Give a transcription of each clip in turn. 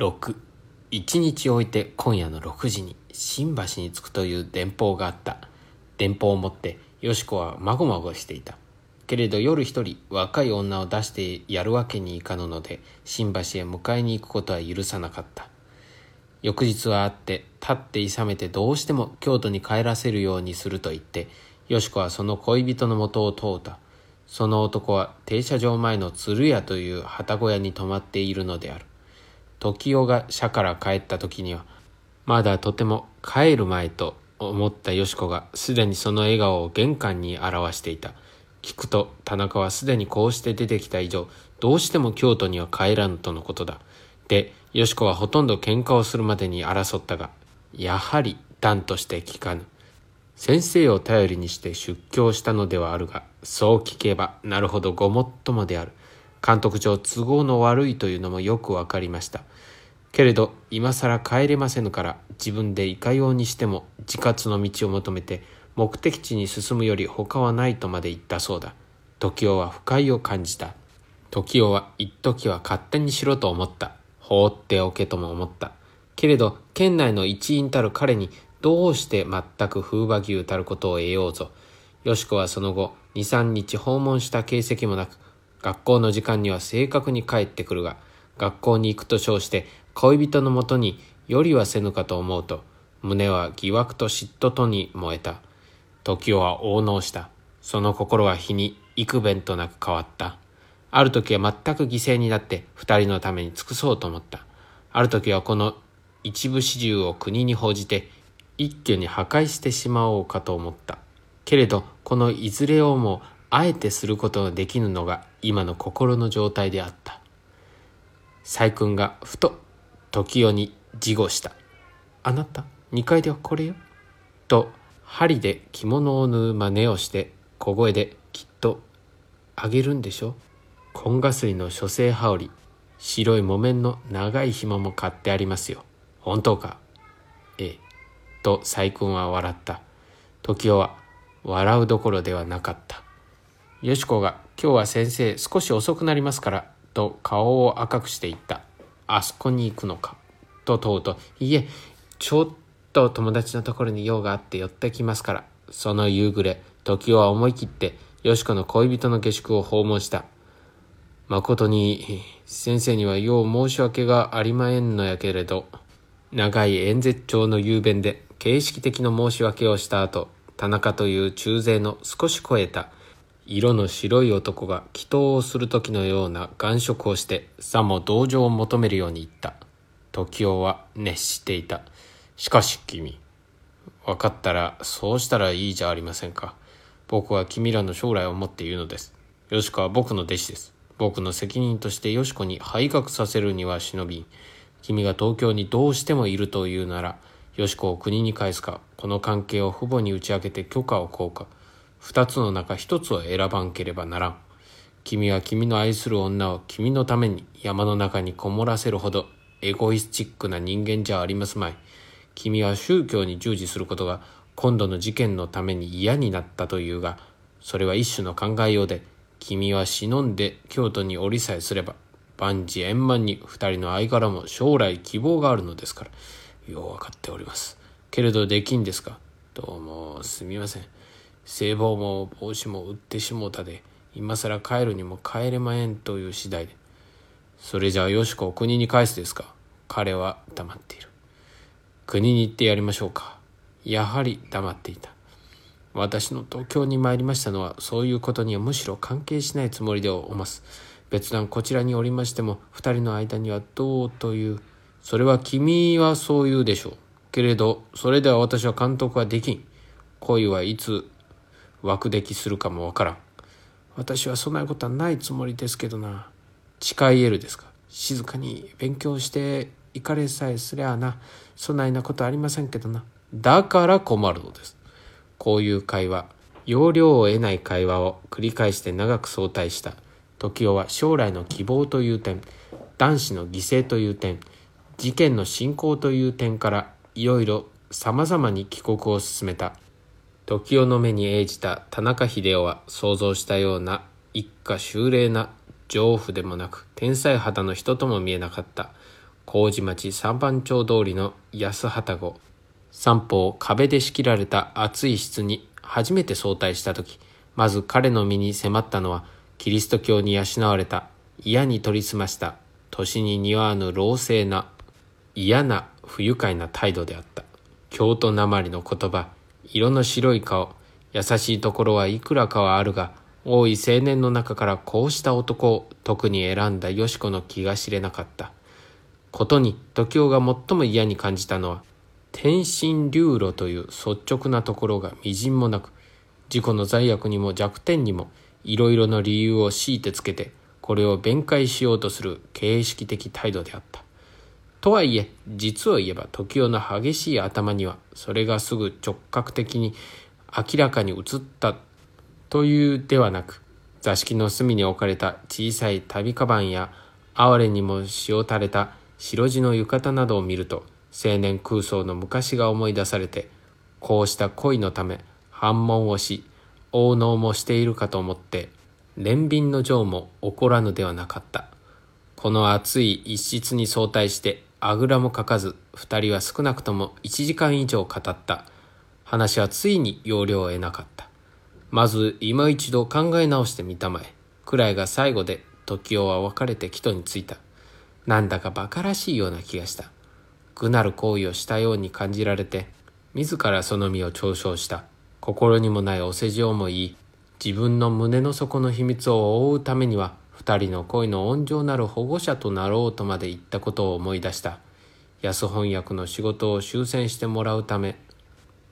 6一日置いて今夜の6時に新橋に着くという電報があった。電報を持ってよし子はまごまごしていた。けれど夜一人若い女を出してやるわけにいかぬので新橋へ迎えに行くことは許さなかった。翌日は会って立っていさめてどうしても京都に帰らせるようにすると言ってよし子はその恋人のもとを通った。その男は停車場前の鶴屋という旗小屋に泊まっているのである。時代が社から帰った時にはまだとても帰る前と思ったよし子がすでにその笑顔を玄関に表していた聞くと田中はすでにこうして出てきた以上どうしても京都には帰らぬとのことだでよし子はほとんど喧嘩をするまでに争ったがやはり断として聞かぬ先生を頼りにして出教したのではあるがそう聞けばなるほどごもっともである監督上都合の悪いというのもよくわかりました。けれど今更帰れませぬから自分でいかようにしても自活の道を求めて目的地に進むより他はないとまで言ったそうだ。時雄は不快を感じた。時雄は一時は勝手にしろと思った。放っておけとも思った。けれど県内の一員たる彼にどうして全く風馬牛たることを得ようぞ。よし子はその後23日訪問した形跡もなく学校の時間には正確に帰ってくるが学校に行くと称して恋人のもとによりはせぬかと思うと胸は疑惑と嫉妬とに燃えた。時は応納した。その心は日に幾弁となく変わった。ある時は全く犠牲になって二人のために尽くそうと思った。ある時はこの一部始終を国に報じて一挙に破壊してしまおうかと思った。けれどこのいずれをもあえてすることができぬのが今の心の状態であった。細君がふと時代に自語した「あなた2階ではこれよ」と針で着物を縫う真似をして小声できっとあげるんでしょ紺がすりの書生羽織。白い木綿の長い紐も買ってありますよ。本当か？ええ。と細君は笑った。時代は笑うどころではなかった。よしこが「今日は先生少し遅くなりますから」と顔を赤くして言った「あそこに行くのか」と問うと「いえちょっと友達のところに用があって寄ってきますから」その夕暮れ時は思い切ってよしこの恋人の下宿を訪問した。誠に先生にはよう申し訳がありまへんのやけれど長い演説帳の雄弁で形式的な申し訳をした後田中という中勢の少し超えた色の白い男が祈祷をする時のような眼色をしてさも同情を求めるように言った。時雄は熱していた。しかし君分かったらそうしたらいいじゃありませんか。僕は君らの将来を持っているのです。よしこは僕の弟子です。僕の責任としてよしこに廃学させるには忍び君が東京にどうしてもいるというならよしこを国に返すかこの関係を父母に打ち明けて許可を請うか。二つの中一つを選ばんければならん。君は君の愛する女を君のために山の中にこもらせるほどエゴイスチックな人間じゃありますまい。君は宗教に従事することが今度の事件のために嫌になったというがそれは一種の考えようで君は忍んで京都に降りさえすれば万事円満に二人の間柄も将来希望があるのですから。よう分かっております。けれどできんですかどうもすみません。聖望も帽子も売ってしもうたで今更帰るにも帰れまへんという次第で。それじゃあよしこを国に返すですか？彼は黙っている。国に行ってやりましょうか。やはり黙っていた。私の東京に参りましたのはそういうことにはむしろ関係しないつもりでおます。別段こちらにおりましても二人の間にはどうという。それは君はそう言うでしょう。けれどそれでは私は監督はできん。恋はいつ枠出来するかもわからん。私はそんなことはないつもりですけどな。誓い得るですか？静かに勉強して行かれさえすりゃあな。そないなことありませんけどな。だから困るのです。こういう会話要領を得ない会話を繰り返して長く相対した。時代は将来の希望という点。男子の犠牲という点。事件の進行という点からいろいろさまざまに帰国を進めた。時代の目に映じた田中秀夫は想像したような一家修麗な情婦でもなく天才肌の人とも見えなかった。麹町三番町通りの安旗子三方壁で仕切られた厚い室に初めて早退した時まず彼の身に迫ったのはキリスト教に養われた嫌に取り澄ました年に似合わぬ老成な嫌な不愉快な態度であった。京都なまりの言葉色の白い顔優しいところはいくらかはあるが多い青年の中からこうした男を特に選んだよし子の気が知れなかった。ことに時男が最も嫌に感じたのは天心流路という率直なところがみじんもなく自己の罪悪にも弱点にもいろいろの理由を強いてつけてこれを弁解しようとする形式的態度であった。とはいえ実を言えば時男の激しい頭にはそれがすぐ直角的に明らかに映ったというではなく座敷の隅に置かれた小さい旅かばんや哀れにも塩垂れた白地の浴衣などを見ると青年空想の昔が思い出されてこうした恋のため反問をし応能もしているかと思って憐憫の情も起こらぬではなかった。この暑い一室に相対してあぐらもかかず二人は少なくとも一時間以上語った。話はついに要領を得なかった。まず今一度考え直してみたまえ。くらいが最後で時男は別れて帰途に着いた。なんだか馬鹿らしいような気がした。愚なる行為をしたように感じられて自らその身を嘲笑した。心にもないお世辞をも言い自分の胸の底の秘密を覆うためには二人の恋の温情なる保護者となろうとまで言ったことを思い出した。安翻訳の仕事を修繕してもらうため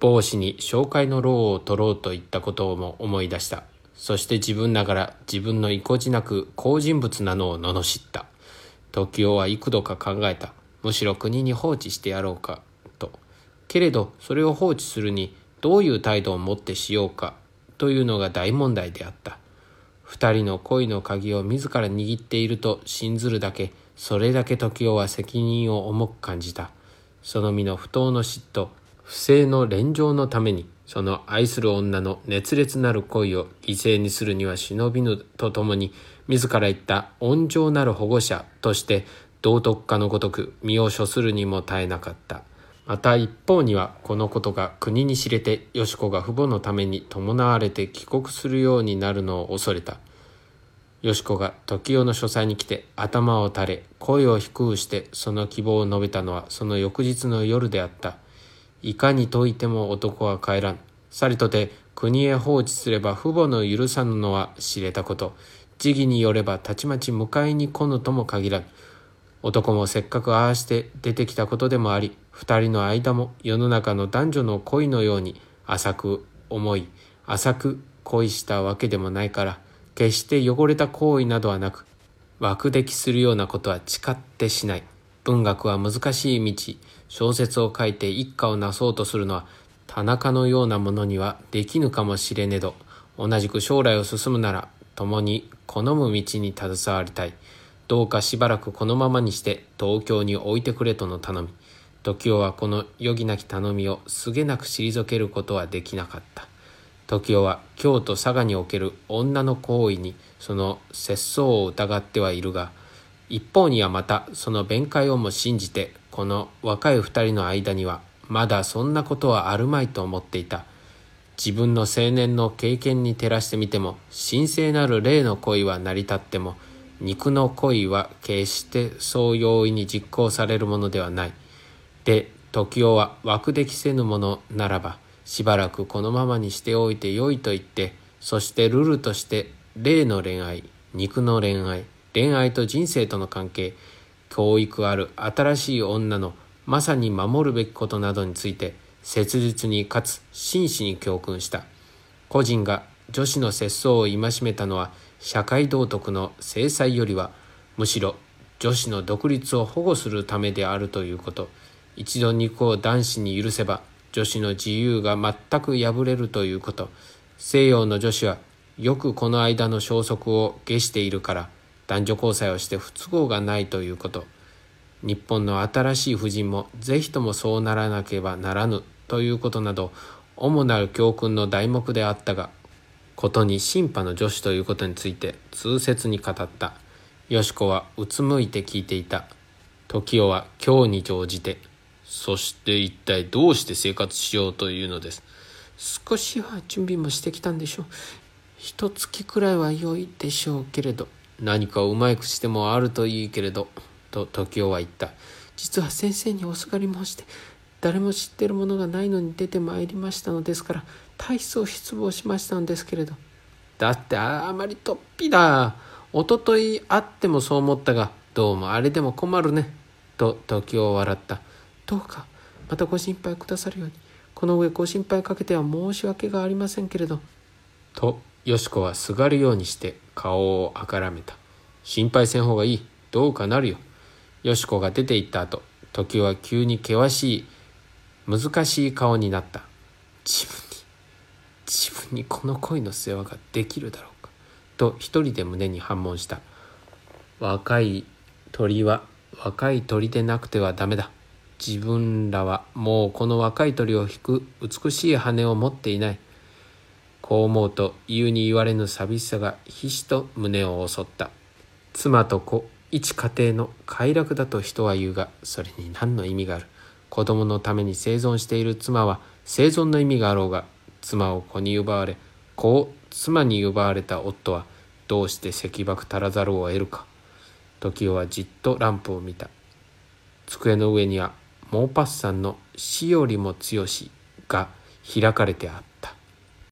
帽子に紹介の労を取ろうと言ったことをも思い出した。そして自分ながら自分の意固地なく好人物なのを罵った。時男は幾度か考えた。むしろ国に放置してやろうか。と。けれどそれを放置するにどういう態度を持ってしようか。というのが大問題であった。二人の恋の鍵を自ら握っていると信ずるだけそれだけ時男は責任を重く感じた。その身の不当の嫉妬不正の連城のためにその愛する女の熱烈なる恋を犠牲にするには忍びぬとともに自ら言った温情なる保護者として道徳家のごとく身を処するにも耐えなかった。また一方にはこのことが国に知れてよし子が父母のために伴われて帰国するようになるのを恐れた。よし子が時代の書斎に来て頭を垂れ声を低くしてその希望を述べたのはその翌日の夜であった。いかに説いても男は帰らん。さりとて国へ放置すれば父母の許さぬのは知れたこと。時義によればたちまち迎えに来ぬとも限らん。男もせっかくああして出てきたことでもあり二人の間も世の中の男女の恋のように浅く思い浅く恋したわけでもないから決して汚れた行為などはなく枠出来するようなことは誓ってしない。文学は難しい道。小説を書いて一家をなそうとするのは田中のようなものにはできぬかもしれねど同じく将来を進むなら共に好む道に携わりたい。どうかしばらくこのままにして東京に置いてくれとの頼み。時男はこの余儀なき頼みをすげなく退けることはできなかった。時男は京都佐賀における女の行為にその節操を疑ってはいるが一方にはまたその弁解をも信じてこの若い二人の間にはまだそんなことはあるまいと思っていた。自分の青年の経験に照らしてみても神聖なる霊の恋は成り立っても肉の恋は決してそう容易に実行されるものではない。で、時男は枠できせぬものならば、しばらくこのままにしておいてよいと言って、そしてルルとして霊の恋愛、肉の恋愛、恋愛と人生との関係、教育ある新しい女のまさに守るべきことなどについて、切実にかつ真摯に教訓した。個人が女子の節操を戒めたのは社会道徳の制裁よりはむしろ女子の独立を保護するためであるということ。一度肉を男子に許せば女子の自由が全く破れるということ。西洋の女子はよくこの間の消息を下しているから男女交際をして不都合がないということ。日本の新しい婦人も是非ともそうならなければならぬということなど主なる教訓の題目であったがことに審判の女子ということについて痛切に語った。よし子はうつむいて聞いていた。時代は今日に乗じて。そして一体どうして生活しようというのです。少しは準備もしてきたんでしょう。一月くらいは良いでしょうけれど。何かをうまい口でもあるといいけれど。と時代は言った。実は先生におすがり申して誰も知ってるものがないのに出てまいりましたのですから大層失望しましたのですけれど。だってあまりとっぴだ。おととい会ってもそう思ったがどうもあれでも困るね。と時を笑った。どうかまたご心配くださるように。この上ご心配かけては申し訳がありませんけれど。とよし子はすがるようにして顔をあからめた。心配せん方がいい。どうかなるよ。よし子が出て行った後時は急に険しい難しい顔になった。自分自分にこの恋の世話ができるだろうか？と一人で胸に反問した。若い鳥は若い鳥でなくてはダメだ。自分らはもうこの若い鳥を引く美しい羽を持っていない。こう思うと言うに言われぬ寂しさがひしと胸を襲った。妻と子一家庭の快楽だと人は言うがそれに何の意味がある？子供のために生存している妻は生存の意味があろうが妻を子に奪われ子を妻に奪われた夫はどうして石爆足らざるを得るか。時代はじっとランプを見た。机の上にはモーパッサンの死よりも強しが開かれてあった。